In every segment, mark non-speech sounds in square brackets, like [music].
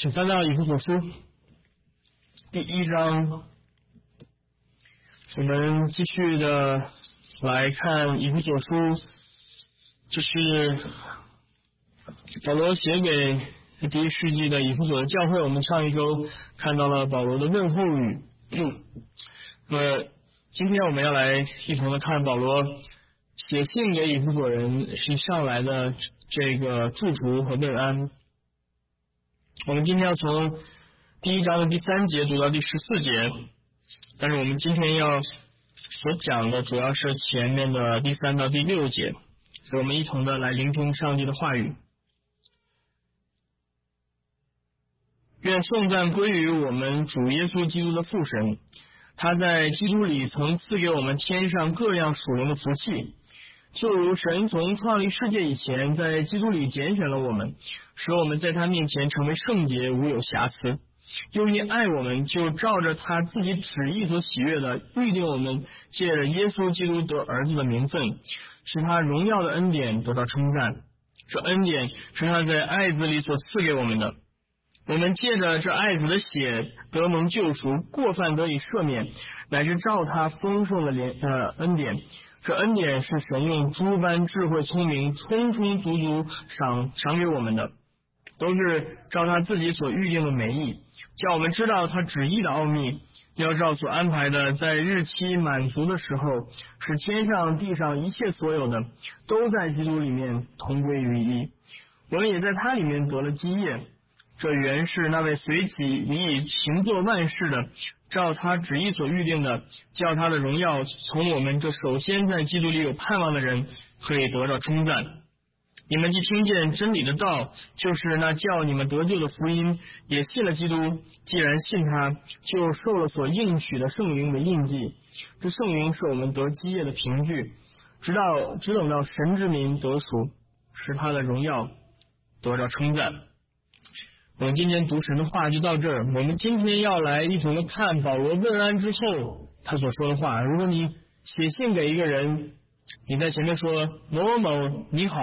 请翻到以弗所书第一章，我们继续的来看以弗所书，这是保罗写给第一世纪的以弗所的教会。我们上一周看到了保罗的问候语，那么今天我们要来一同的看保罗写信给以弗所人是上来的这个祝福和问安。我们今天要从第一章的第三节读到第十四节，但是我们今天要所讲的主要是前面的第三到第六节，我们一同的来聆听上帝的话语。愿颂赞归于我们主耶稣基督的父神，他在基督里曾赐给我们天上各样属灵的福气。就如神从创立世界以前，在基督里拣选了我们，使我们在他面前成为圣洁，无有瑕疵。又因爱我们，就照着他自己旨意所喜悦的，预定我们借着耶稣基督得儿子的名分，使他荣耀的恩典得到称赞。这恩典是他在爱子里所赐给我们的。我们借着这爱子的血得蒙救赎，过犯得以赦免，乃至照他丰盛的怜呃恩典。这恩典是神用诸般智慧聪明充充足足赏赏给我们的，都是照他自己所预定的美意，叫我们知道他旨意的奥秘，要照所安排的，在日期满足的时候，使天上地上一切所有的都在基督里面同归于一。我们也在他里面得了基业。这原是那位随己以行作万事的。照他旨意所预定的，叫他的荣耀从我们这首先在基督里有盼望的人可以得到称赞。你们既听见真理的道，就是那叫你们得救的福音，也信了基督。既然信他，就受了所应许的圣灵为印记。这圣灵是我们得基业的凭据，直到只等到神之名得赎，使他的荣耀得到称赞。我们今天读神的话就到这儿。我们今天要来一同的看保罗问安之后他所说的话。如果你写信给一个人，你在前面说某某某你好，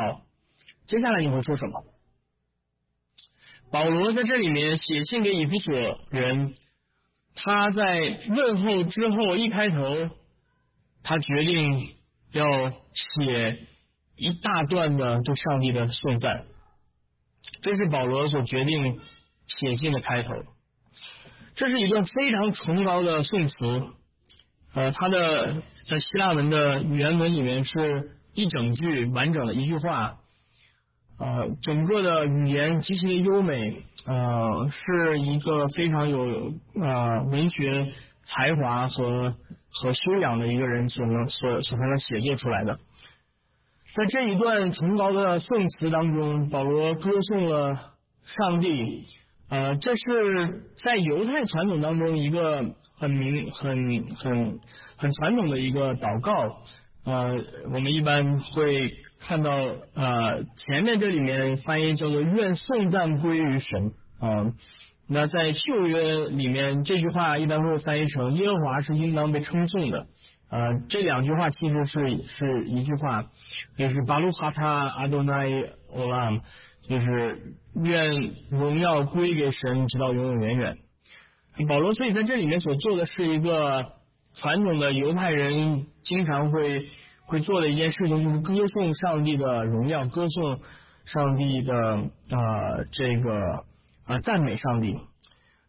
接下来你会说什么？保罗在这里面写信给以弗所人，他在问候之后一开头，他决定要写一大段的对上帝的颂赞。这是保罗所决定写信的开头，这是一段非常崇高的颂词，呃，它的在希腊文的原文里面是一整句完整的一句话，呃，整个的语言极其的优美，呃，是一个非常有呃文学才华和和修养的一个人所能所所才能写作出来的。在这一段崇高的颂词当中，保罗歌颂了上帝。呃，这是在犹太传统当中一个很明、很、很、很传统的一个祷告。呃，我们一般会看到，呃，前面这里面翻译叫做“愿颂赞归于神”。啊，那在旧约里面，这句话一般会翻译成“耶和华是应当被称颂的”。呃，这两句话其实是是一句话，就是巴鲁哈塔阿多奈欧拉，就是愿荣耀归给神，直到永永远远。保罗所以在这里面所做的是一个传统的犹太人经常会会做的一件事情，就是歌颂上帝的荣耀，歌颂上帝的呃这个啊赞美上帝。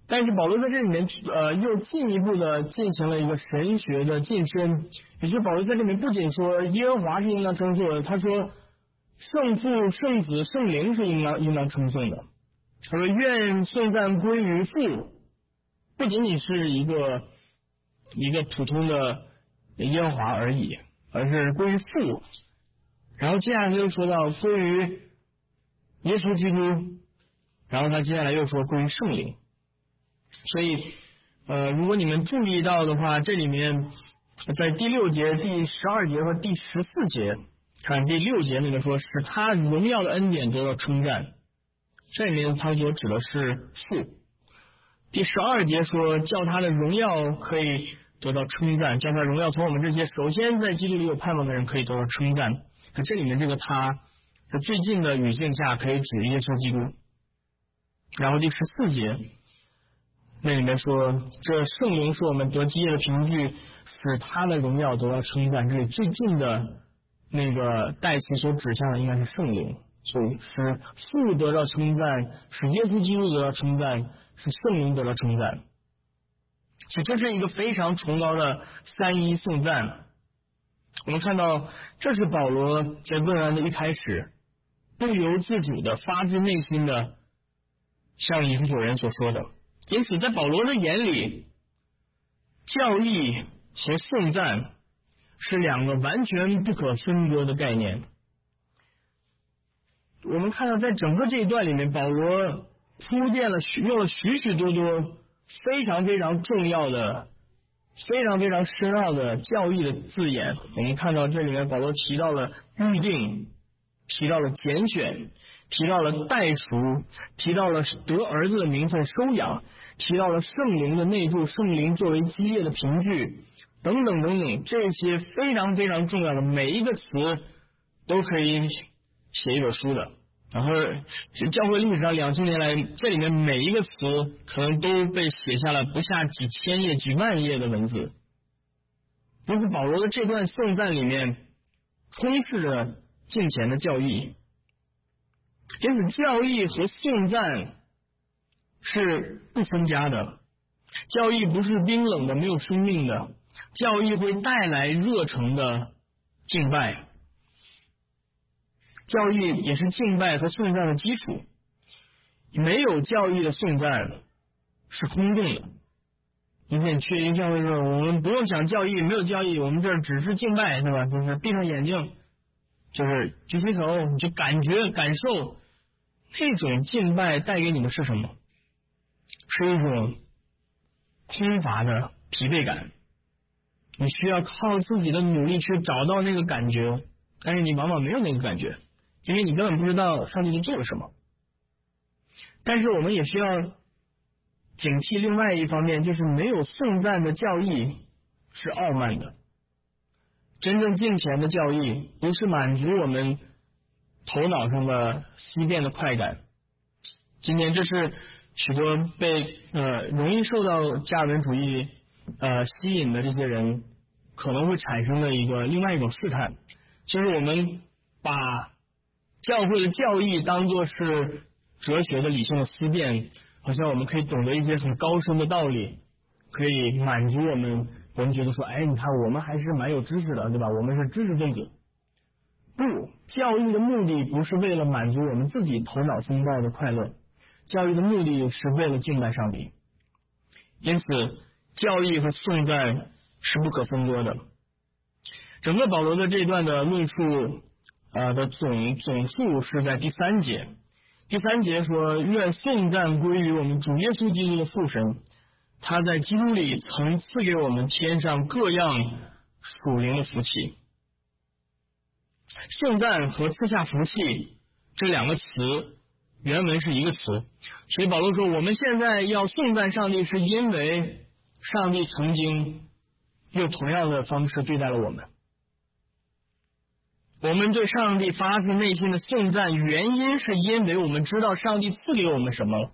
但是保罗在这里面，呃，又进一步的进行了一个神学的晋升，也就是保罗在这里面不仅说耶和华是应当称颂的，他说圣父、圣子、圣灵是应当应当称颂的。他说愿颂赞归于父，不仅仅是一个一个普通的耶和华而已，而是归于父。然后接下来又说到归于耶稣基督，然后他接下来又说归于圣灵。所以，呃，如果你们注意到的话，这里面在第六节、第十二节和第十四节，看第六节那个说，使他荣耀的恩典得到称赞，这里面他所指的是父。第十二节说，叫他的荣耀可以得到称赞，叫他荣耀从我们这些首先在基督里有盼望的人可以得到称赞。可这里面这个他，在最近的语境下可以指耶稣基督。然后第十四节那里面说，这圣灵是我们得基业的凭据，使他的荣耀得到称赞。这里最近的那个代词所指向的应该是圣灵，所以使父得到称赞，使耶稣基督得到称赞，使圣灵得到称赞。所以这是一个非常崇高的三一颂赞。我们看到，这是保罗在问安的一开始，不由自主的、发自内心的向以弗所人所说的。因此，在保罗的眼里，教义和颂赞是两个完全不可分割的概念。我们看到，在整个这一段里面，保罗铺垫了许用了许许多多非常非常重要的。非常非常深奥的教义的字眼，我们看到这里面保罗提到了预定，提到了拣选，提到了代赎，提到了得儿子的名分收养，提到了圣灵的内住，圣灵作为基业的凭据，等等等等，这些非常非常重要的每一个词都可以写一本书的。然后，教会历史上两千年来，这里面每一个词可能都被写下了不下几千页、几万页的文字。因此，保罗的这段颂赞里面充斥着敬虔的教义。因此，教义和颂赞是不分家的。教义不是冰冷的、没有生命的，教义会带来热诚的敬拜。教育也是敬拜和颂赞的基础，没有教育的颂赞是空洞的。一片缺一教会说，我们不用讲教义，没有教义，我们这只是敬拜，对吧？就是闭上眼睛，就是举起手，你就感觉感受那种敬拜带给你的是什么？是一种空乏的疲惫感。你需要靠自己的努力去找到那个感觉，但是你往往没有那个感觉。因为你根本不知道上帝在做了什么，但是我们也需要警惕另外一方面，就是没有颂赞的教义是傲慢的。真正敬虔的教义不是满足我们头脑上的思辨的快感。今天这是许多被呃容易受到加尔文主义呃吸引的这些人可能会产生的一个另外一种试探，就是我们把。教会的教义当做是哲学的理性的思辨，好像我们可以懂得一些很高深的道理，可以满足我们。我们觉得说，哎，你看我们还是蛮有知识的，对吧？我们是知识分子。不，教育的目的不是为了满足我们自己头脑风暴的快乐，教育的目的是为了敬拜上帝。因此，教义和颂赞是不可分割的。整个保罗的这段的论述。啊的总总数是在第三节，第三节说愿颂赞归于我们主耶稣基督的父神，他在基督里曾赐给我们天上各样属灵的福气。颂赞和赐下福气这两个词原文是一个词，所以保罗说我们现在要颂赞上帝，是因为上帝曾经用同样的方式对待了我们。我们对上帝发自内心的颂赞，原因是因为我们知道上帝赐给我们什么了，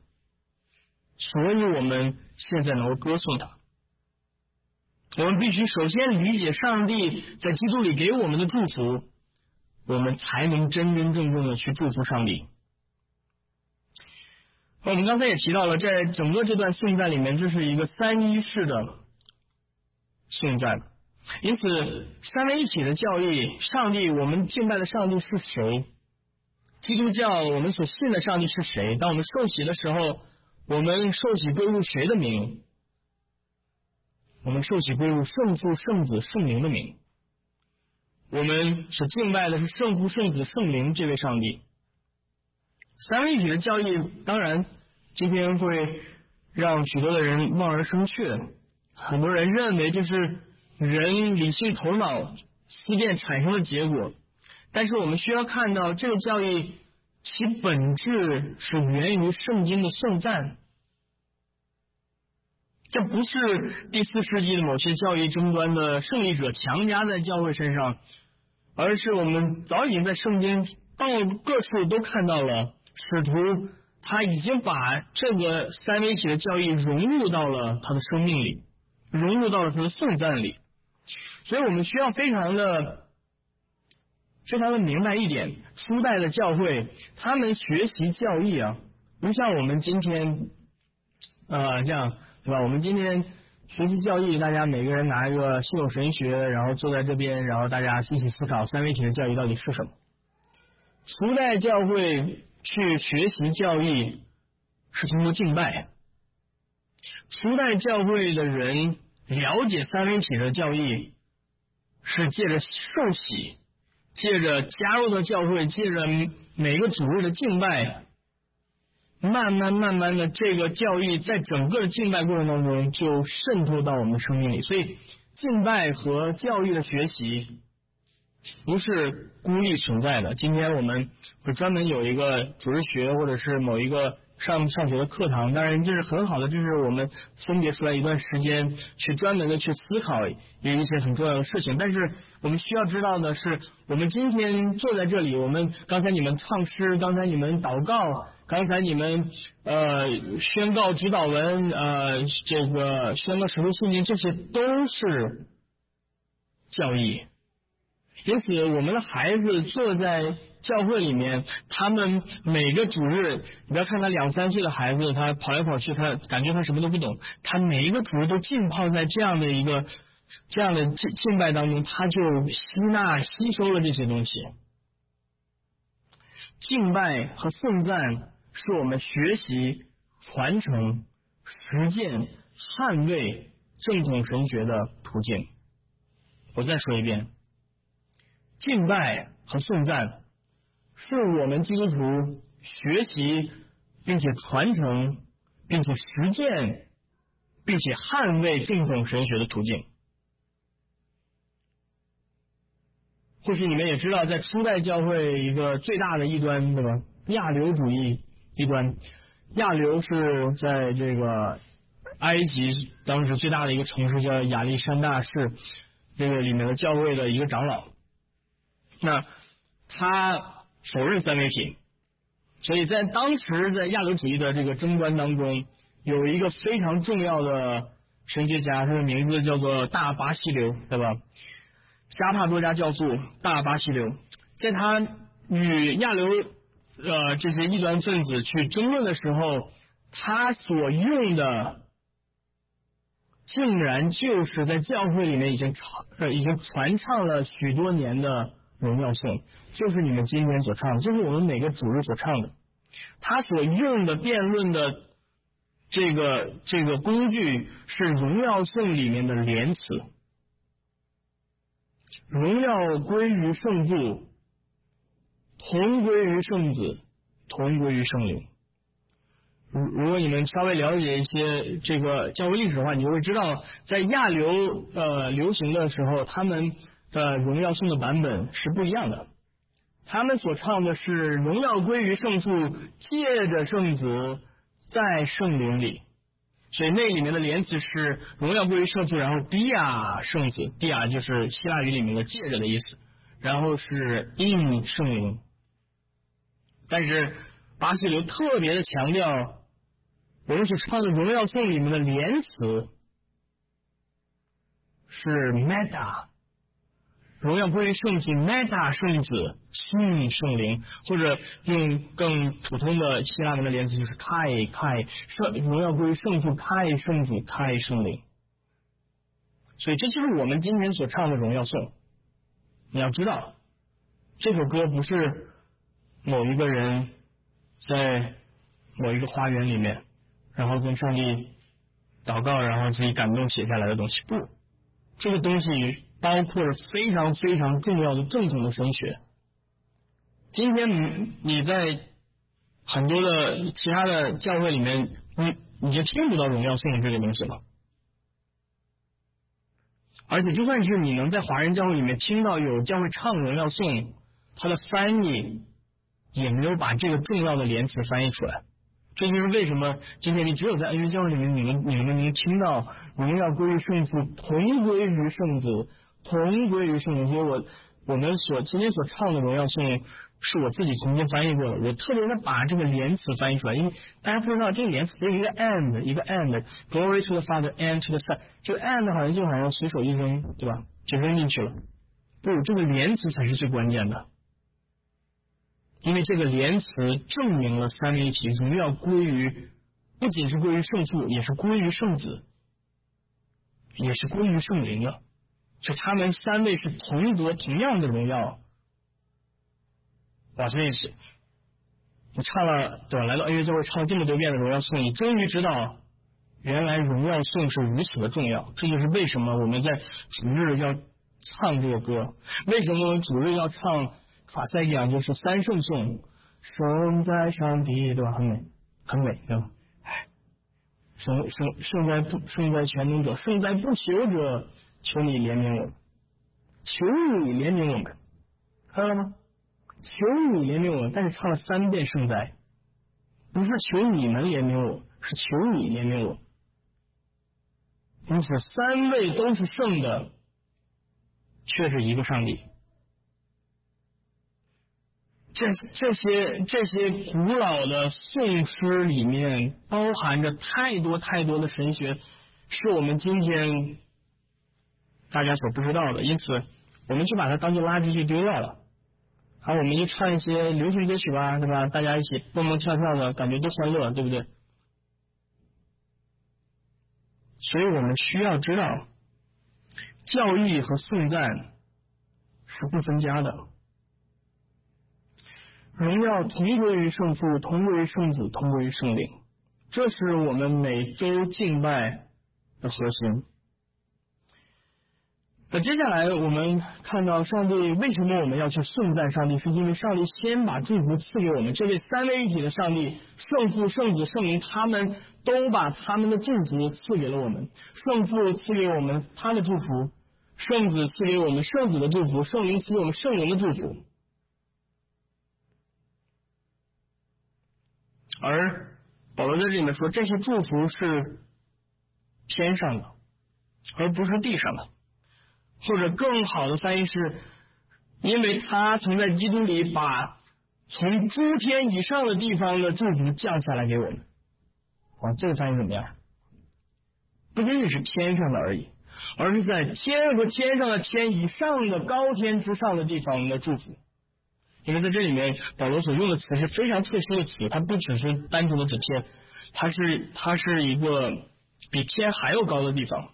所以我们现在能够歌颂他。我们必须首先理解上帝在基督里给我们的祝福，我们才能真真正正的去祝福上帝。我们刚才也提到了，在整个这段颂赞里面，这是一个三一式的颂赞。因此，三位一体的教义，上帝，我们敬拜的上帝是谁？基督教，我们所信的上帝是谁？当我们受洗的时候，我们受洗归入谁的名？我们受洗归入圣父、圣子、圣灵的名。我们所敬拜的是圣父、圣子、圣灵这位上帝。三位一体的教义，当然今天会让许多的人望而生却，很多人认为这是。人理性头脑思辨产生的结果，但是我们需要看到这个教义其本质是源于圣经的圣赞，这不是第四世纪的某些教义争端的胜利者强加在教会身上，而是我们早已经在圣经到各处都看到了使徒他已经把这个三位一体的教义融入到了他的生命里，融入到了他的颂赞里。所以我们需要非常的、非常的明白一点：初代的教会，他们学习教义啊，不像我们今天，呃，这样对吧？我们今天学习教义，大家每个人拿一个系统神学，然后坐在这边，然后大家一起思考三位体的教义到底是什么。初代教会。去学习教义是通过敬拜。初代教会的人了解三位体的教义，是借着受洗，借着加入的教会，借着每个主日的敬拜，慢慢慢慢的，这个教义在整个的敬拜过程当中就渗透到我们的生命里。所以，敬拜和教育的学习。不是孤立存在的。今天我们会专门有一个主日学，或者是某一个上上学的课堂。当然，这是很好的，就是我们分别出来一段时间，去专门的去思考有一些很重要的事情。但是，我们需要知道的是，我们今天坐在这里，我们刚才你们唱诗，刚才你们祷告，刚才你们呃宣告指导文，呃这个宣告使徒信念，这些都是教义。因此，我们的孩子坐在教会里面，他们每个主日，你不要看他两三岁的孩子，他跑来跑去，他感觉他什么都不懂。他每一个主日都浸泡在这样的一个这样的敬敬拜当中，他就吸纳吸收了这些东西。敬拜和颂赞是我们学习、传承、实践、捍卫正统神学的途径。我再说一遍。敬拜和颂赞是我们基督徒学习并且传承并且实践并且捍卫正统神学的途径。或许你们也知道，在初代教会一个最大的异端，对吧？亚流主义异端。亚流是在这个埃及当时最大的一个城市叫亚历山大市，这个里面的教会的一个长老。那他否认三位一体，所以在当时在亚流主义的这个争端当中，有一个非常重要的神学家，他的名字叫做大巴西流，对吧？加帕多加教父大巴西流，在他与亚流呃这些异端分子去争论的时候，他所用的竟然就是在教会里面已经传已经传唱了许多年的。荣耀颂就是你们今天所唱的，就是我们每个主日所唱的。他所用的辩论的这个这个工具是荣耀颂里面的连词，荣耀归于圣父，同归于圣子，同归于圣灵。如如果你们稍微了解一些这个教会历史的话，你就会知道，在亚流呃流行的时候，他们。的荣耀颂的版本是不一样的，他们所唱的是荣耀归于圣父，借着圣子在圣灵里，所以那里面的连词是荣耀归于圣父，然后 dia 圣子，dia 就是希腊语里面的借着的意思，然后是 in 圣灵，但是巴西流特别的强调，我们所唱的荣耀颂里面的连词是 meta。荣耀归于圣子，meta 圣子，信圣灵，或者用更普通的希腊文的连词就是 kai kai 圣荣耀归于圣父，kai 圣子，kai 圣灵。所以这就是我们今天所唱的荣耀颂。你要知道，这首歌不是某一个人在某一个花园里面，然后跟上帝祷告，然后自己感动写下来的东西。不，这个东西。包括了非常非常重要的正统的神学。今天你你在很多的其他的教会里面，你你就听不到荣耀颂这个东西了。而且就算是你能在华人教会里面听到有教会唱荣耀颂，它的翻译也没有把这个重要的连词翻译出来。这就是为什么今天你只有在恩约教会里面，你们你们能听到荣耀归于圣父，同归于圣子。同归于圣灵，所以我我们所今天所唱的荣耀颂是我自己重新翻译过的，我特别的把这个连词翻译出来，因为大家不知道这个连词有一个 and 一个 and，glory to the Father and to the Son，这个 and 好像就好像随手一扔，对吧？就扔进去了。不，这个连词才是最关键的，因为这个连词证明了三位一体荣耀归于，不仅是归于圣父，也是归于圣子，也是归于圣灵的。就他们三位是同得同样的荣耀，哇！所以是，你唱了对吧？来到恩乐教会唱了这么多遍的荣耀颂，你终于知道，原来荣耀颂是如此的重要。这就是为什么我们在主日要唱这个歌，为什么我们主日要唱法塞讲就是三圣颂，圣在上帝对吧？很美，很美对吧？哎，圣圣圣在不圣在全能者，圣在不朽者。求你怜悯我，求你怜悯我们，看到了吗？求你怜悯我们，但是唱了三遍圣哉，不是求你们怜悯我，是求你怜悯我。因此，三位都是圣的，却是一个上帝。这这些这些古老的颂诗里面，包含着太多太多的神学，是我们今天。大家所不知道的，因此我们就把它当做垃圾去丢掉了。好，我们就唱一些流行歌曲吧，对吧？大家一起蹦蹦跳跳的感觉多欢乐，对不对？所以我们需要知道，教义和颂赞是不分家的，荣耀同归于圣父，同归于圣子，同归于圣灵，这是我们每周敬拜的核心。那接下来我们看到上帝为什么我们要去颂赞上帝？是因为上帝先把祝福赐给我们，这位三位一体的上帝，圣父、圣子、圣灵，他们都把他们的祝福赐给了我们。圣父赐给我们他的祝福，圣子赐给我们圣子的祝福，圣灵赐给我们圣灵的祝福。而保罗在这里面说，这些祝福是天上的，而不是地上的。或者更好的翻译是，因为他曾在基督里把从诸天以上的地方的祝福降下来给我们。哇，这个翻译怎么样？不仅仅是天上的而已，而是在天和天上的天以上的高天之上的地方的祝福。因为在这里面，保罗所用的词是非常特殊的词，它不只是单纯的指天，它是它是一个比天还要高的地方。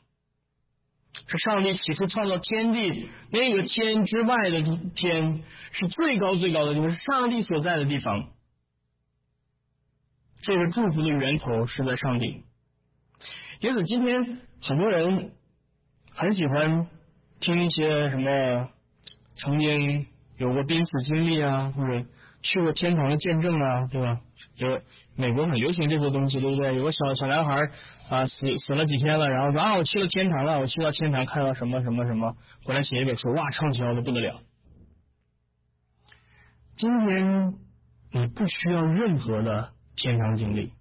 是上帝起初创造天地，那个天之外的天是最高最高的地方，是上帝所在的地方。这个祝福的源头是在上帝。因此，今天很多人很喜欢听一些什么曾经有过濒死经历啊，或者去过天堂的见证啊，对吧？有。美国很流行这些东西，对不对？有个小小男孩啊，死死了几天了，然后说啊，我去了天堂了，我去到天堂看到什么什么什么，回来写一本书，哇，畅销的不得了。今天你不需要任何的天堂经历，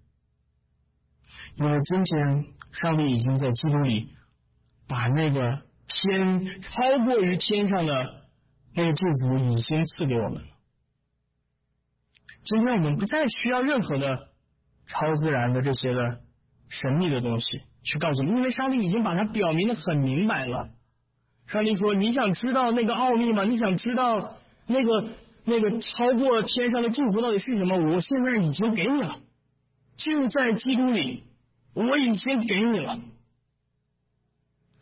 因为今天上帝已经在基督里把那个天超过于天上的那个祝福已经赐给我们了。今天我们不再需要任何的超自然的这些的神秘的东西去告诉你，因为上帝已经把它表明的很明白了。上帝说：“你想知道那个奥秘吗？你想知道那个那个超过天上的祝福到底是什么？我现在已经给你了，就在基督里，我已经给你了，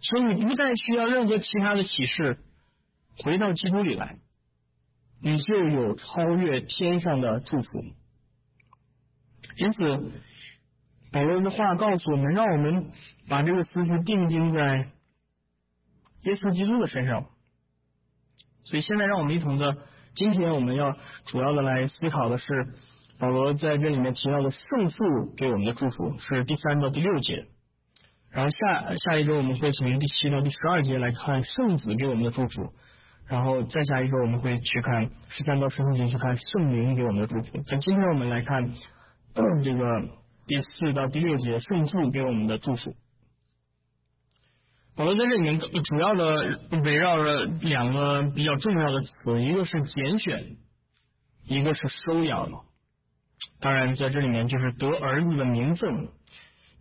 所以你不再需要任何其他的启示，回到基督里来。”你就有超越天上的祝福，因此保罗的话告诉我们，让我们把这个思绪定睛在耶稣基督的身上。所以现在让我们一同的，今天我们要主要的来思考的是保罗在这里面提到的圣父给我们的祝福，是第三到第六节。然后下下一周我们会从第七到第十二节来看圣子给我们的祝福。然后再下一个，我们会去看十三到十四节，去看圣灵给我们的祝福。那今天我们来看 [clears throat] 这个第四到第六节，圣父给我们的祝福。保罗在这里面主要的围绕着两个比较重要的词，一个是拣选，一个是收养。当然，在这里面就是得儿子的名分。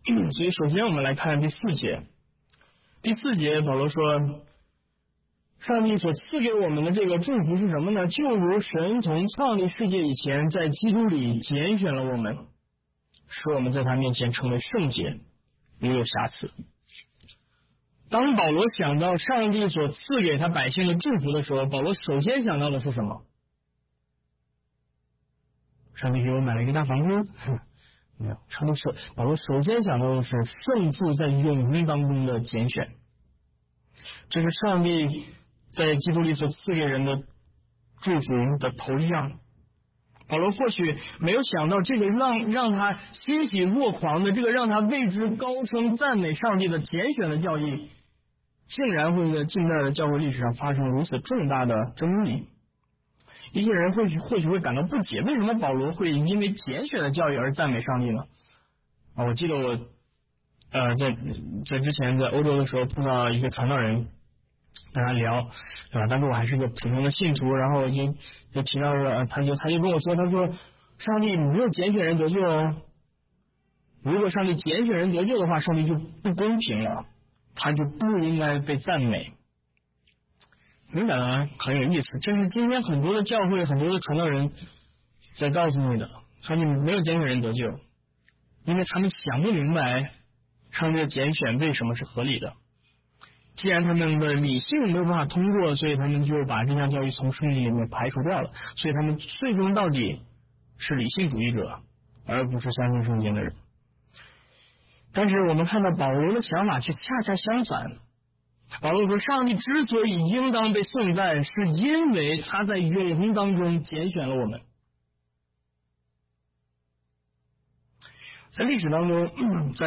[clears throat] 所以，首先我们来看第四节。第四节，保罗说：“上帝所赐给我们的这个祝福是什么呢？就如神从创立世界以前，在基督里拣选了我们，使我们在他面前成为圣洁，没有瑕疵。”当保罗想到上帝所赐给他百姓的祝福的时候，保罗首先想到的是什么？上帝给我买了一个大房子？[laughs] 没有。上帝首保罗首先想到的是圣父在永恒当中的拣选，这是上帝在基督里所赐给人的祝福的头一样。保罗或许没有想到这个让让他欣喜若狂的，这个让他为之高声赞美上帝的拣选的教义，竟然会在近代的教会历史上发生如此重大的争议。一些人或许或许会感到不解，为什么保罗会因为拣选的教育而赞美上帝呢？啊，我记得我呃在在之前在欧洲的时候碰到一个传道人，跟他聊，对吧？当时我还是个普通的信徒，然后就就提到了，他就他就跟我说，他说上帝没有拣选人得救哦，如果上帝拣选人得救的话，上帝就不公平了，他就不应该被赞美。明白了，很有意思。这是今天很多的教会、很多的传道人在告诉你的：上帝没有拣选人得救，因为他们想不明白上帝的拣选为什么是合理的。既然他们的理性没有办法通过，所以他们就把这项教育从圣经里面排除掉了。所以他们最终到底是理性主义者，而不是相信圣经的人。但是我们看到保罗的想法却恰恰相反。保罗说：“上帝之所以应当被颂赞，是因为他在永恒当中拣选了我们。在历史当中，[clears throat] 在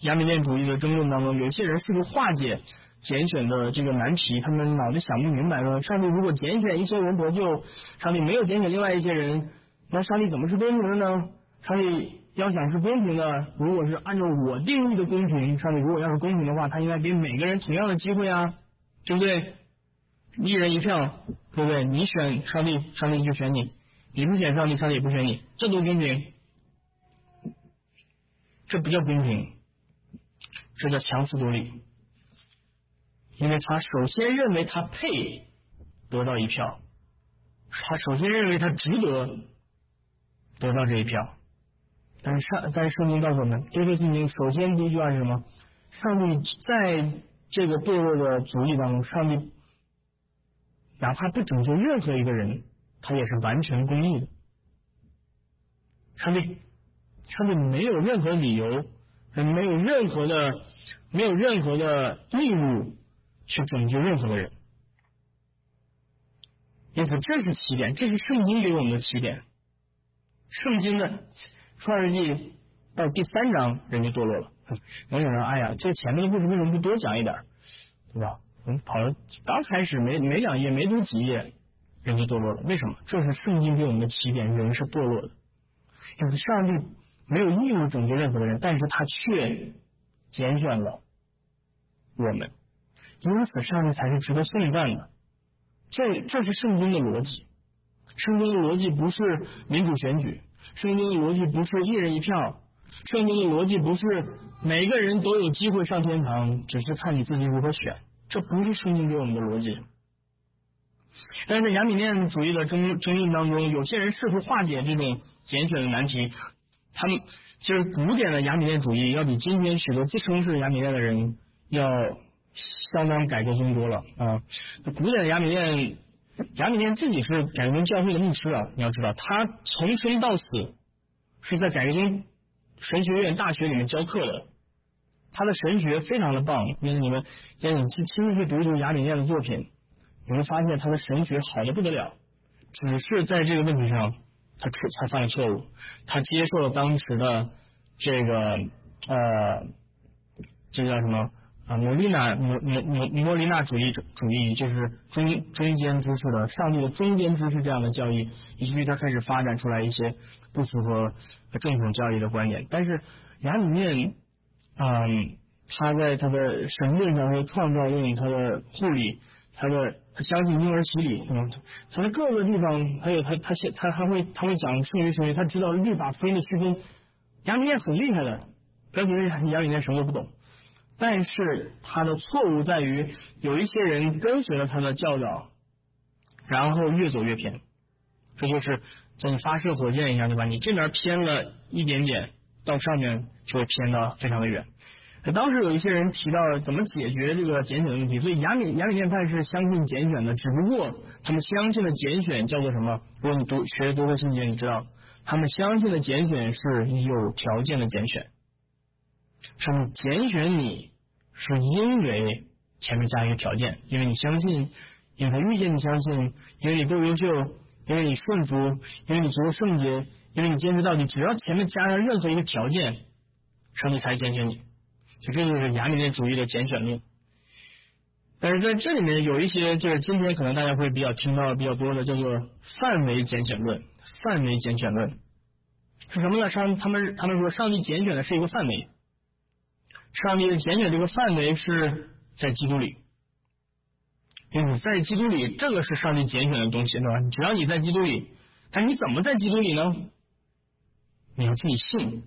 亚米念主义的争论当中，有些人试图化解拣选的这个难题。他们脑子想不明白说：上帝如果拣选一些人得救，上帝没有拣选另外一些人，那上帝怎么是公平的呢？上帝？”要想是公平的，如果是按照我定义的公平，上帝如果要是公平的话，他应该给每个人同样的机会啊，对不对？一人一票，对不对？你选上帝，上帝就选你；你不选上帝，上帝也不选你，这多公平？这不叫公平，这叫强词夺理。因为他首先认为他配得到一票，他首先认为他值得得到这一票。但是上，但是圣经告诉我们，耶稣经首先第一句话是什么？上帝在这个堕落的族裔当中，上帝哪怕不拯救任何一个人，他也是完全公义的。上帝，上帝没有任何理由，没有任何的，没有任何的义务去拯救任何的人。因此，这是起点，这是圣经给我们的起点。圣经的。创世纪到第三章，人就堕落了。[laughs] 有人说：“哎呀，这前面的故事为什么不多讲一点？对吧？我们跑了刚开始没没两页，没读几页，人就堕落了。为什么？这是圣经给我们的起点，人是堕落的。因此，上帝没有义务拯救任何的人，但是他却拣选了我们，因此上帝才是值得颂赞的。这这是圣经的逻辑。圣经的逻辑不是民主选举。”圣经的逻辑不是一人一票，圣经的逻辑不是每个人都有机会上天堂，只是看你自己如何选。这不是圣经给我们的逻辑。但是在亚米念主义的争争论当中，有些人试图化解这种拣选的难题。他们其实古典的亚米念主义要比今天许多自称是亚米念的人要相当改革宗多了啊。古典的亚米念。雅米念自己是改革宗教会的牧师啊，你要知道，他从生到死是在改革宗神学院大学里面教课的，他的神学非常的棒。因为你们，现在你去亲自去读一读雅米念的作品，你会发现他的神学好的不得了。只是在这个问题上，他出他犯了错误，他接受了当时的这个呃，这叫什么？啊，摩利纳摩摩摩摩利纳主义主义就是中中间知识的上帝的中间知识这样的教育，以至于他开始发展出来一些不符合正统教育的观点。但是亚里面，嗯，他在他的神论上的创造论，他的护理，他的他相信婴儿洗礼，嗯，他在各个地方，还有他他他还会他会讲圣约圣约，他知道律法分的区分。亚米念很厉害的，不要觉得亚米念什么都不懂，但是他的错误在于有一些人跟随了他的教导，然后越走越偏，这就是像发射火箭一样，对吧？你这边偏了一点点，到上面就会偏的非常的远。当时有一些人提到怎么解决这个拣选问题，所以亚米亚米念派是相信拣选的，只不过他们相信的拣选叫做什么？如果你读学多个信节，你知道，他们相信的拣选是有条件的拣选，上帝拣选你是因为前面加一个条件，因为你相信，因为他遇见你相信，因为你够优秀，因为你顺服，因为你足够圣洁，因为你坚持到底，只要前面加上任何一个条件，上帝才拣选你。就这就是亚米念主义的拣选论，但是在这里面有一些，就是今天可能大家会比较听到比较多的，叫做范围拣选论。范围拣选论是什么呢？上他们他们说，上帝拣选的是一个范围，上帝的拣选这个范围是在基督里，因为你在基督里，这个是上帝拣选的东西，对吧？只要你在基督里，但你怎么在基督里呢？你要自己信。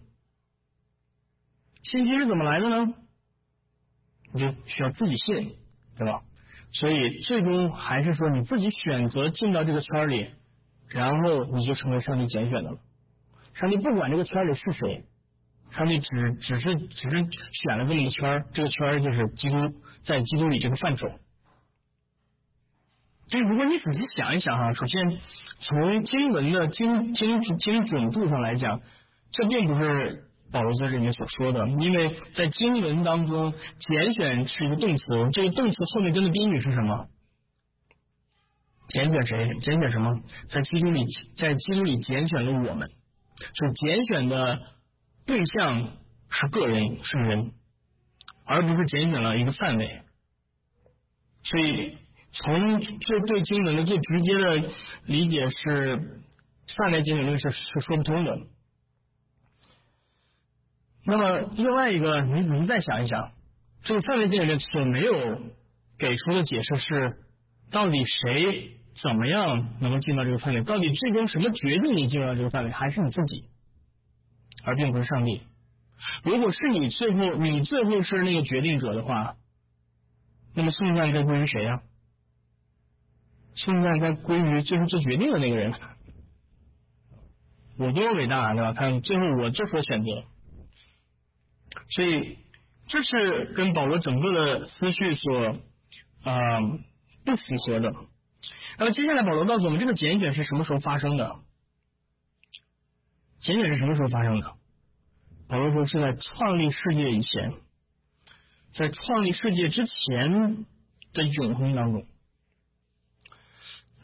信心是怎么来的呢？你就需要自己信，对吧？所以最终还是说你自己选择进到这个圈里，然后你就成为上帝拣选的了。上帝不管这个圈里是谁，上帝只只是只是选了这么一个圈，这个圈就是基督在基督里这个范畴。所以如果你仔细想一想哈，首先从经文的精精精准度上来讲，这并不是。保罗在这里面所说的，因为在经文当中，拣选是一个动词，这个动词后面跟的宾语是什么？拣选谁？拣选什么？在基督里，在基督里拣选了我们，就拣选的对象是个人，是人，而不是拣选了一个范围。所以，从最对经文的最直接的理解是，范围拣选论是是说不通的。那么另外一个，你你再想一想，这个范围界里面所没有给出的解释是，到底谁怎么样能够进到这个范围？到底最终什么决定你进入到这个范围？还是你自己，而并不是上帝？如果是你最后你最后是那个决定者的话，那么颂赞该归于谁呀？颂赞该归于最后做决定的那个人。我多伟大，对吧？看最后我这所选择。所以这是跟保罗整个的思绪所啊不符合的。那么接下来保罗告诉我们，这个拣选是什么时候发生的？拣选是什么时候发生的？保罗说是在创立世界以前，在创立世界之前的永恒当中。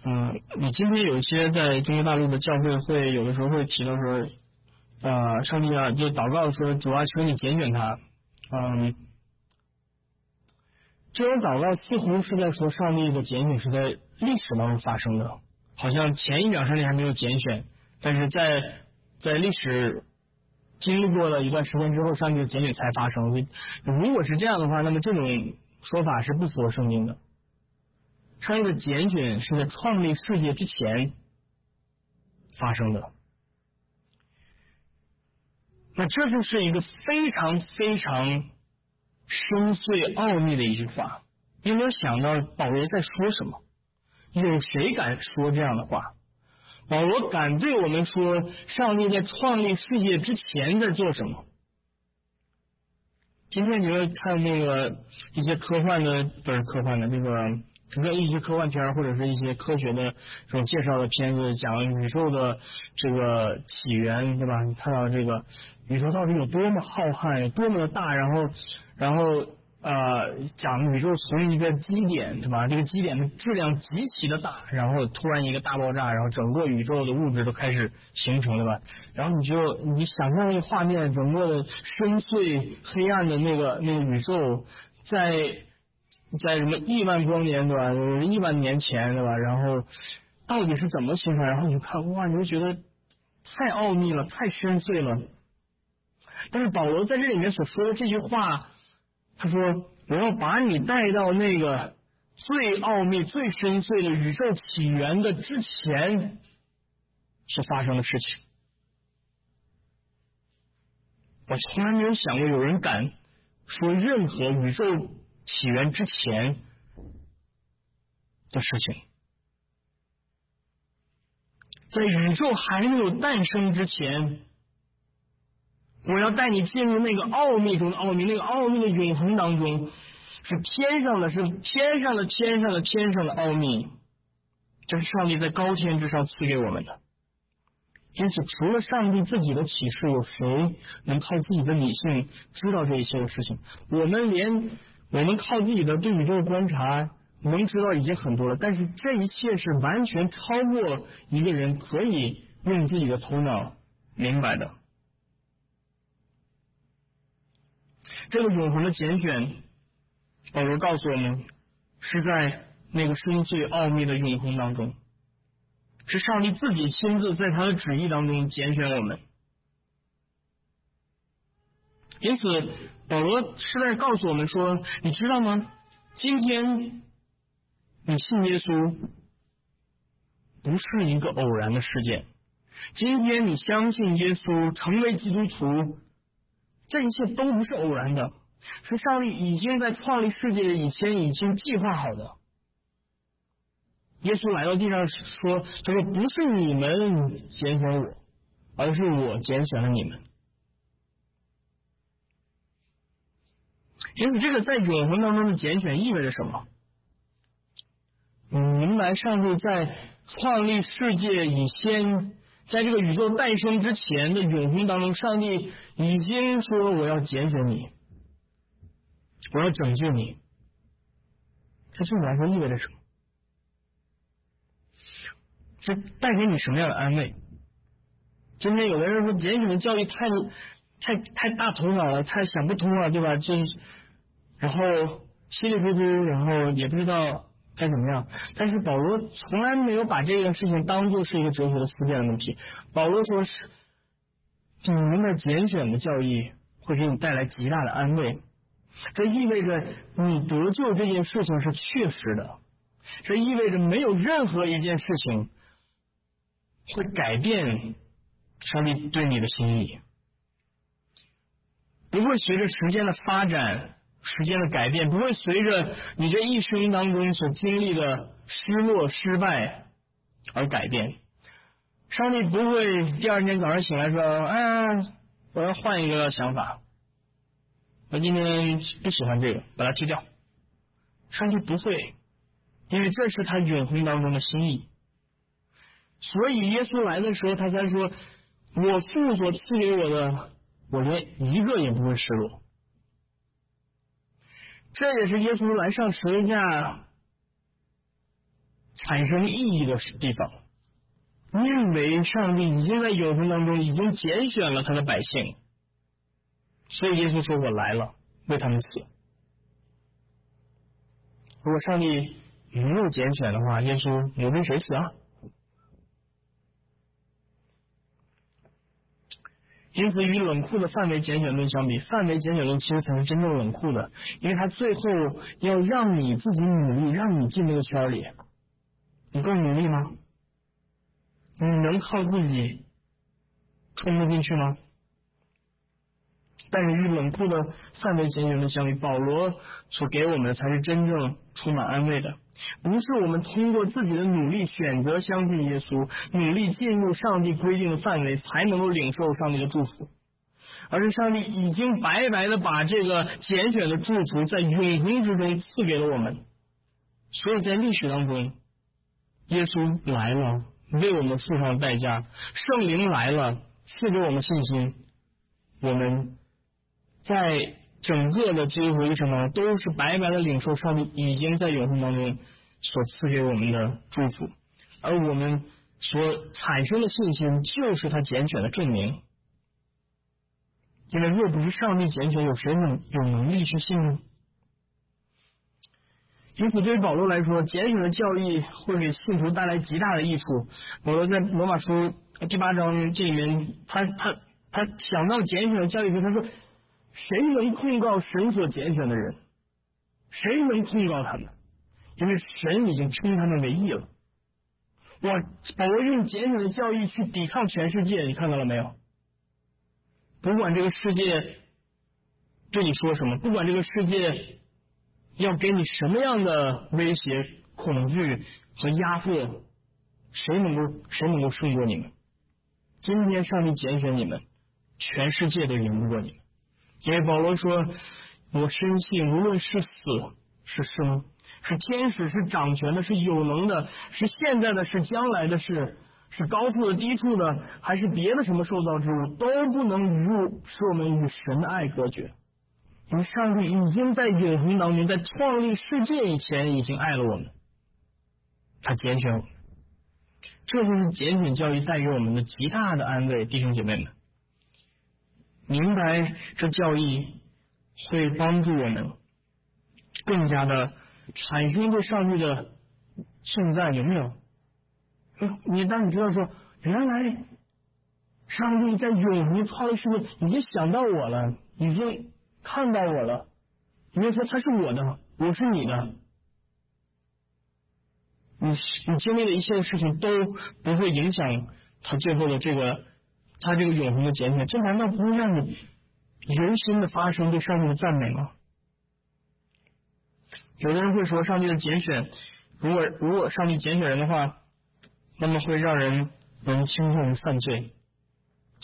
嗯，你今天有一些在中国大陆的教会会有的时候会提到说。啊，上帝啊，就祷告说主啊，求你拣选他。嗯，这种祷告似乎是在说上帝的拣选是在历史当中发生的，好像前一秒上帝还没有拣选，但是在在历史经历过了一段时间之后，上帝的拣选才发生。如果是这样的话，那么这种说法是不符合圣经的。上帝的拣选是在创立世界之前发生的。那这就是一个非常非常深邃奥秘的一句话。你有没有想到保罗在说什么？有谁敢说这样的话？保罗敢对我们说，上帝在创立世界之前在做什么？今天你们看那个一些科幻的，不是科幻的，那个。比如说一些科幻片或者是一些科学的这种介绍的片子，讲宇宙的这个起源，对吧？你看到这个宇宙到底有多么浩瀚，有多么的大，然后，然后呃，讲宇宙从一个基点，对吧？这个基点的质量极其的大，然后突然一个大爆炸，然后整个宇宙的物质都开始形成，对吧？然后你就你想象那个画面，整个的深邃黑暗的那个那个宇宙在。在什么亿万光年对吧？亿万年前对吧？然后到底是怎么形成？然后你就看哇，你就觉得太奥秘了，太深邃了。但是保罗在这里面所说的这句话，他说：“我要把你带到那个最奥秘、最深邃的宇宙起源的之前所发生的事情。”我从来没有想过有人敢说任何宇宙起源之前的事情，在宇宙还没有诞生之前，我要带你进入那个奥秘中的奥秘，那个奥秘的永恒当中，是天上的，是天上的，天上的，天上的奥秘，这是上帝在高天之上赐给我们的。因此，除了上帝自己的启示，有谁能靠自己的理性知道这一切的事情？我们连我们靠自己的对宇宙的观察能知道已经很多了，但是这一切是完全超过一个人可以用自己的头脑明白的。这个永恒的拣选，保罗告诉我们，是在那个深邃奥秘的永恒当中。是上帝自己亲自在他的旨意当中拣选我们，因此保罗是在告诉我们说：你知道吗？今天你信耶稣不是一个偶然的事件，今天你相信耶稣成为基督徒，这一切都不是偶然的，是上帝已经在创立世界以前已经计划好的。耶稣来到地上说：“他说不是你们拣选我，而是我拣选了你们。”因此，这个在永恒当中的拣选意味着什么？明白，上帝在创立世界以前，在这个宇宙诞生之前的永恒当中，上帝已经说：“我要拣选你，我要拯救你。”这对你来说意味着什么？这带给你什么样的安慰？今天有的人说，拣选的教育太太太大头脑了，太想不通了，对吧？就然后稀里糊涂，然后也不知道该怎么样。但是保罗从来没有把这件事情当做是一个哲学的思辨的问题。保罗说是，你们的拣选的教义会给你带来极大的安慰。这意味着你得救这件事情是确实的，这意味着没有任何一件事情。会改变上帝对你的心意，不会随着时间的发展、时间的改变，不会随着你这一生当中所经历的失落、失败而改变。上帝不会第二天早上醒来说：“哎，我要换一个想法，我今天不喜欢这个，把它踢掉。”上帝不会，因为这是他永恒当中的心意。所以耶稣来的时候，他才说：“我父所赐给我的，我连一个也不会失落。”这也是耶稣来上十字架产生意义的地方，因为上帝已经在永恒当中已经拣选了他的百姓，所以耶稣说：“我来了，为他们死。”如果上帝没有拣选的话，耶稣你跟谁死啊？因此，与冷酷的范围拣选论相比，范围拣选论其实才是真正冷酷的，因为它最后要让你自己努力，让你进那个圈里。你够努力吗？你能靠自己冲得进去吗？但是与冷酷的范围拣选论相比，保罗所给我们的才是真正充满安慰的。不是我们通过自己的努力选择相信耶稣，努力进入上帝规定的范围，才能够领受上帝的祝福，而是上帝已经白白的把这个拣选的祝福在永恒之中赐给了我们。所以在历史当中，耶稣来了，为我们付上代价；圣灵来了，赐给我们信心。我们在。整个的基督徒历程当中，都是白白的领受上帝已经在永恒当中所赐给我们的祝福，而我们所产生的信心，就是他拣选的证明。因为若不是上帝拣选，有谁能有能力去信呢？因此，对于保罗来说，拣选的教义会给信徒带来极大的益处。保罗在罗马书第八章这里面，他他他想到拣选的教义时，他说。谁能控告神所拣选的人？谁能控告他们？因为神已经称他们为义了。我保罗用拣选的教义去抵抗全世界，你看到了没有？不管这个世界对你说什么，不管这个世界要给你什么样的威胁、恐惧和压迫，谁能够谁能够胜过你们？今天上帝拣选你们，全世界都赢不过你们。因为保罗说：“我深信，无论是死是生。”是天使，是掌权的，是有能的，是现在的，是将来的，是是高处的、低处的，还是别的什么受造之物，都不能与使我们与神的爱隔绝。因为上帝已经在永恒当中，在创立世界以前，已经爱了我们，他拣选我们，这就是拣选教育带给我们的极大的安慰，弟兄姐妹们，明白这教义会帮助我们更加的。产生对上帝的称赞有没有？你当你知道说，原来上帝在永恒创立世界，已经想到我了，已经看到我了，因为说他是我的，我是你的，你你经历的一切事情都不会影响他最后的这个他这个永恒的拣选，这难道不会让你由心的发生对上帝的赞美吗？有的人会说，上帝的拣选，如果如果上帝拣选人的话，那么会让人能轻松犯罪。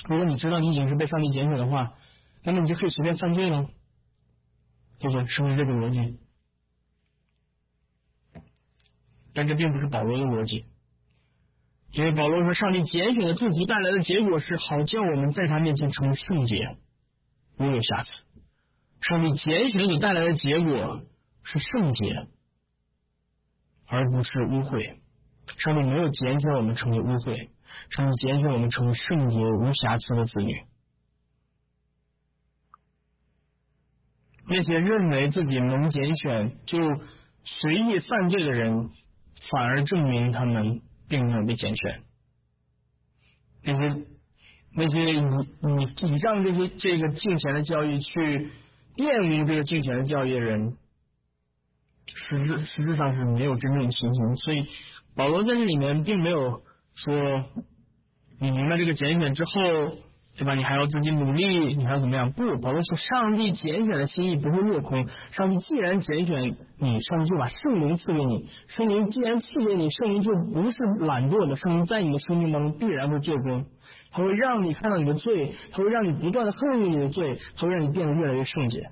如果你知道你已经是被上帝拣选的话，那么你就可以随便犯罪了，对不对？是不是这个逻辑？但这并不是保罗的逻辑，因为保罗说，上帝拣选的祝福带来的结果是好叫我们在他面前成为圣洁，无有瑕疵。上帝拣选所带来的结果。是圣洁，而不是污秽。上帝没有拣选我们成为污秽，上帝拣选我们成为圣洁无瑕疵的子女。那些认为自己能拣选就随意犯罪的人，反而证明他们并没有被拣选。那些那些以以以上这些这个敬虔的教育去玷污这个敬虔的教育的人。实质实质上是没有真正的情形，所以保罗在这里面并没有说你明白这个拣选之后，对吧？你还要自己努力，你还要怎么样？不，保罗说上帝拣选的心意不会落空。上帝既然拣选你，上帝就把圣灵赐给你。圣灵既然赐给你，圣灵就不是懒惰的，圣灵在你的生命当中必然会做工，他会让你看到你的罪，他会让你不断的恨恶你的罪，他会让你变得越来越圣洁。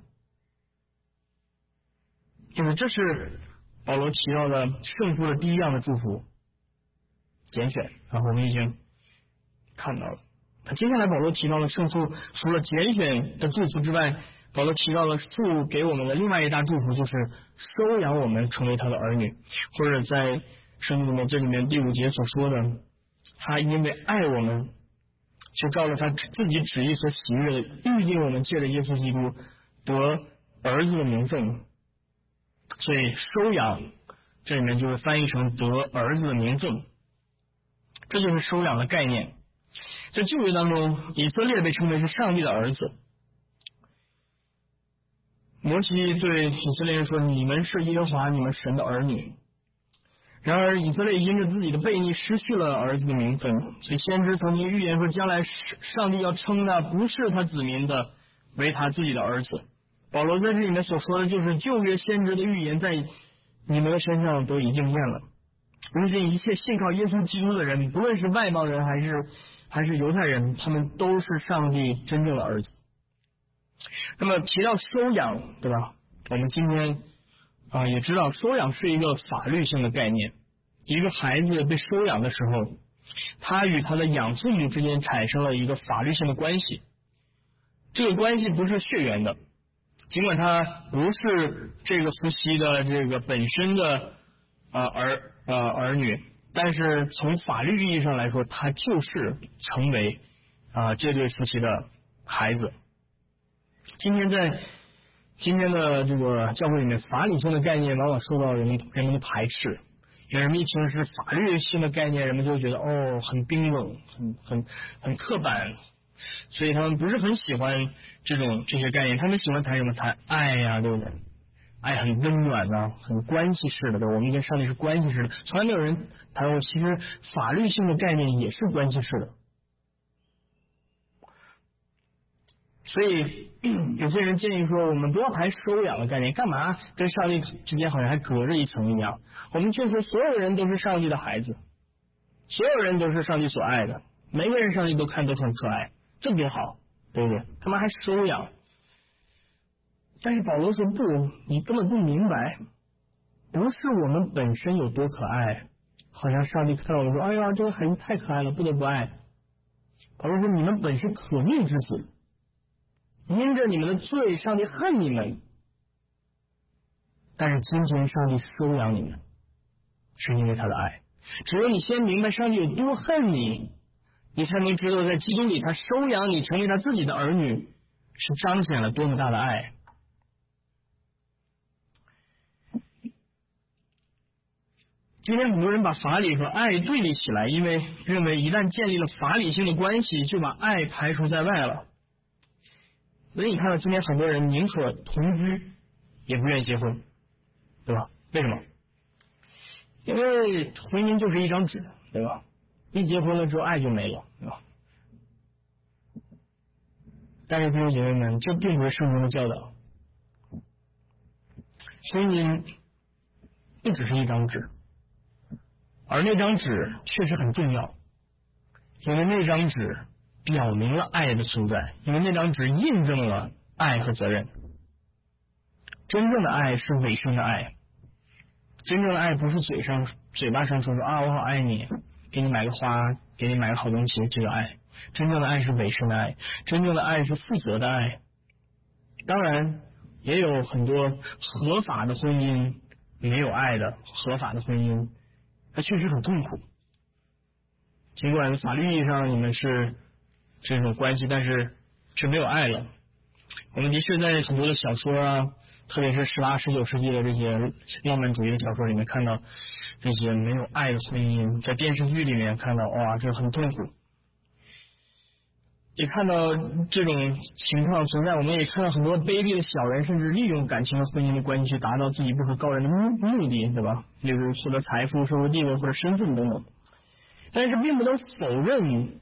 就是这是保罗提到的圣父的第一样的祝福，拣选。然后我们已经看到了。他接下来保罗提到了圣父除了拣选的祝福之外，保罗提到了父给我们的另外一大祝福，就是收养我们成为他的儿女。或者在圣经里面这里面第五节所说的，他因为爱我们，就照着他自己旨意所喜悦的预定我们借着耶稣基督得儿子的名分。所以收养这里面就是翻译成得儿子的名分，这就是收养的概念。在旧约当中，以色列被称为是上帝的儿子。摩西对以色列人说：“你们是耶和华你们神的儿女。”然而以色列因着自己的悖逆失去了儿子的名分，所以先知曾经预言说，将来上帝要称的不是他子民的为他自己的儿子。保罗在这里面所说的就是旧约先知的预言，在你们的身上都已应验了。如今一切信靠耶稣基督的人，不论是外邦人还是还是犹太人，他们都是上帝真正的儿子。那么提到收养，对吧？我们今天啊也知道，收养是一个法律性的概念。一个孩子被收养的时候，他与他的养父母之间产生了一个法律性的关系。这个关系不是血缘的。尽管他不是这个夫妻的这个本身的啊儿呃儿女，但是从法律意义上来说，他就是成为啊这对夫妻的孩子。今天在今天的这个教会里面，法理性的概念往往受到人们人们的排斥，因为人们一听是法律性的概念，人们就觉得哦很冰冷，很很很刻板，所以他们不是很喜欢这种这些概念，他们喜欢谈什么？谈爱呀，对不对？爱很温暖呐，很关系式的，对我们跟上帝是关系式的，从来没有人谈过。其实法律性的概念也是关系式的。所以 [clears throat] 有些人建议说，我们不要谈收养的概念，干嘛跟上帝之间好像还隔着一层一样？我们就说，所有人都是上帝的孩子，所有人都是上帝所爱的，每个人上帝都看都很可爱，这多好，对不对？他们还收养？但是保罗说不，你根本不明白，不是我们本身有多可爱，好像上帝看到我们说，哎呀，这个孩子太可爱了，不得不爱。保罗说，你们本是可命之子。因着你们的罪，上帝恨你们；但是今天上帝收养你们，是因为他的爱。只有你先明白上帝有多恨你，你才能知道在基督里他收养你成为他自己的儿女，是彰显了多么大的爱。今天很多人把法理和爱对立起来，因为认为一旦建立了法理性的关系，就把爱排除在外了。所以你看到今天很多人宁可同居，也不愿意结婚，对吧？为什么？因为婚姻就是一张纸，对吧？一结婚了之后，爱就没了，对吧？但是弟兄姐妹们，这并不是圣经的教导。婚姻不只是一张纸，而那张纸确实很重要，因为那张纸。表明了爱的存在，因为那张纸印证了爱和责任。真正的爱是尾声的爱，真正的爱不是嘴上嘴巴上说说啊我好爱你，给你买个花，给你买个好东西，这叫爱。真正的爱是尾声的爱，真正的爱是负责的爱。当然，也有很多合法的婚姻没有爱的，合法的婚姻它确实很痛苦。尽管法律意义上你们是。这种关系，但是却没有爱了。我们的确在很多的小说啊，特别是十八、十九世纪的这些浪漫主义的小说里面看到这些没有爱的婚姻，在电视剧里面看到，哇，这很痛苦。也看到这种情况存在，我们也看到很多卑鄙的小人，甚至利用感情和婚姻的关系去达到自己不可告人的目目的，对吧？例如获得财富、社会地位或者身份等等。但是并不能否认。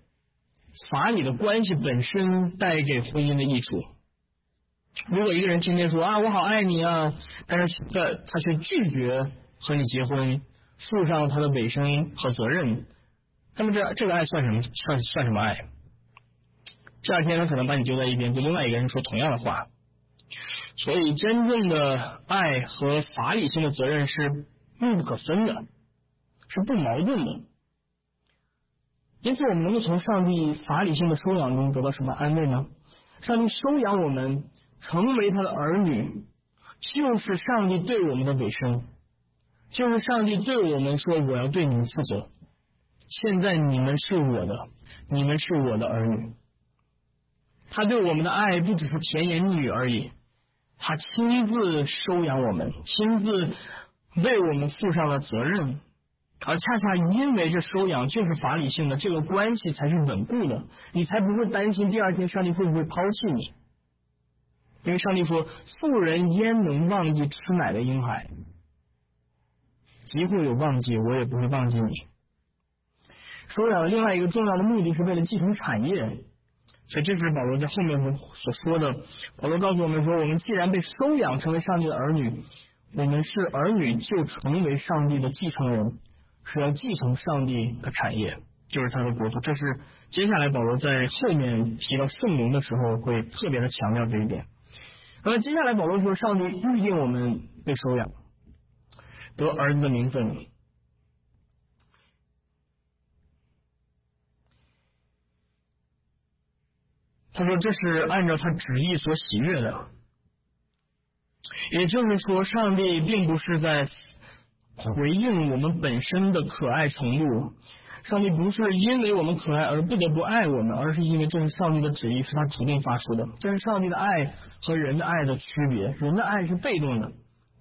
法理的关系本身带给婚姻的益处。如果一个人天天说啊我好爱你啊，但是他他却拒绝和你结婚，负上他的尾声和责任，那么这这个爱算什么？算算什么爱？第二天他可能把你丢在一边，对另外一个人说同样的话。所以真正的爱和法理性的责任是密不可分的，是不矛盾的。因此，我们能够从上帝法理性的收养中得到什么安慰呢？上帝收养我们，成为他的儿女，就是上帝对我们的尾声，就是上帝对我们说：“我要对你们负责。现在你们是我的，你们是我的儿女。”他对我们的爱不只是甜言蜜语而已，他亲自收养我们，亲自为我们负上了责任。而恰恰因为这收养就是法理性的，这个关系才是稳固的，你才不会担心第二天上帝会不会抛弃你。因为上帝说：“富人焉能忘记吃奶的婴孩？即会有忘记，我也不会忘记你。”收养另外一个重要的目的是为了继承产业，所以这是保罗在后面所说的。保罗告诉我们说：“我们既然被收养成为上帝的儿女，我们是儿女，就成为上帝的继承人。”是要继承上帝的产业，就是他的国度。这是接下来保罗在后面提到圣灵的时候会特别的强调这一点。那么接下来保罗说，上帝预定我们被收养，得儿子的名分。他说这是按照他旨意所喜悦的，也就是说，上帝并不是在。回应我们本身的可爱程度，上帝不是因为我们可爱而不得不爱我们，而是因为这是上帝的旨意，是他主动发出的。这是上帝的爱和人的爱的区别，人的爱是被动的。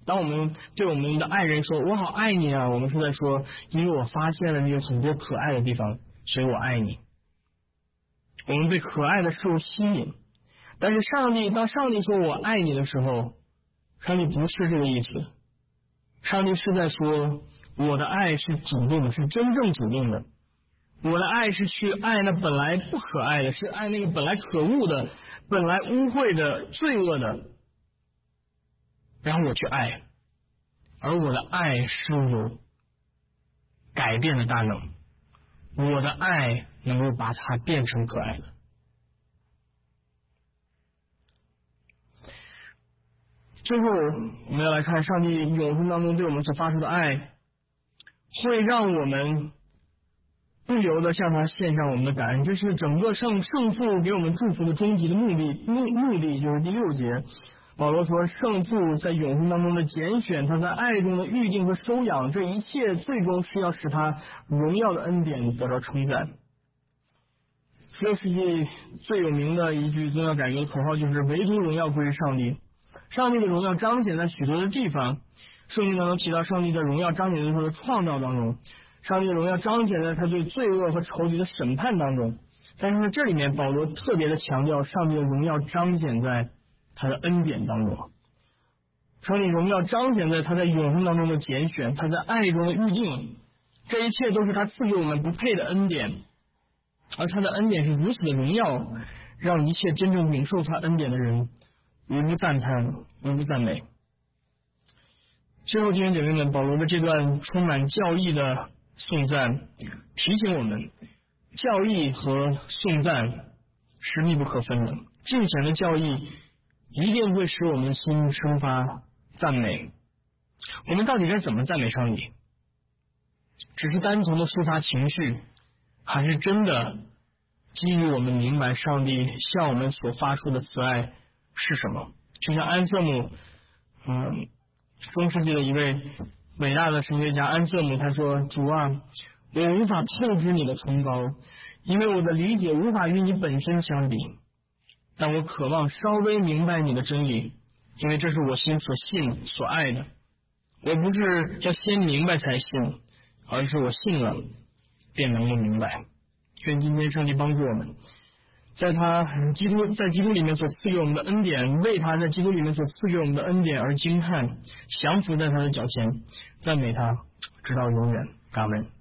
当我们对我们的爱人说“我好爱你啊”，我们是在说，因为我发现了你有很多可爱的地方，所以我爱你。我们被可爱的事物吸引。但是上帝，当上帝说我爱你的时候，上帝不是这个意思。上帝是在说，我的爱是主动的，是真正主动的。我的爱是去爱那本来不可爱的，是爱那个本来可恶的、本来污秽的、罪恶的，然后我去爱。而我的爱是有改变的大能，我的爱能够把它变成可爱的。最后，我们要来看上帝永恒当中对我们所发出的爱，会让我们不由得向他献上我们的感恩。这是整个圣圣父给我们祝福的终极的目的目目的，就是第六节。保罗说：“圣父在永恒当中的拣选，他在爱中的预定和收养，这一切最终是要使他荣耀的恩典得到称赞。”十六世纪最有名的一句宗教改革的口号就是“唯独荣耀归于上帝”。上帝的荣耀彰显在许多的地方，圣经当中提到上帝的荣耀彰显在他的创造当中，上帝的荣耀彰显在他对罪恶和仇敌的审判当中。但是在这里面，保罗特别的强调上帝的荣耀彰显在。他的恩典当中，上帝荣耀彰显在他在永恒当中的拣选，他在爱中的预定，这一切都是他赐给我们不配的恩典，而他的恩典是如此的荣耀，让一切真正领受他恩典的人无不赞叹，无不赞美。最后，弟兄姐妹们，保罗的这段充满教义的颂赞，提醒我们，教义和颂赞是密不可分的，敬虔的教义。一定会使我们的心生发赞美。我们到底该怎么赞美上帝？只是单纯的抒发情绪，还是真的基于我们明白上帝向我们所发出的慈爱是什么？就像安瑟姆，嗯，中世纪的一位伟大的神学家安瑟姆他说：“主啊，我无法透支你的崇高，因为我的理解无法与你本身相比。”但我渴望稍微明白你的真理，因为这是我心所信所爱的。我不是要先明白才信，而是我信了便能够明白。愿今天上帝帮助我们，在他基督在基督里面所赐给我们的恩典，为他在基督里面所赐给我们的恩典而惊叹，降服在他的脚前，赞美他，直到永远。阿门。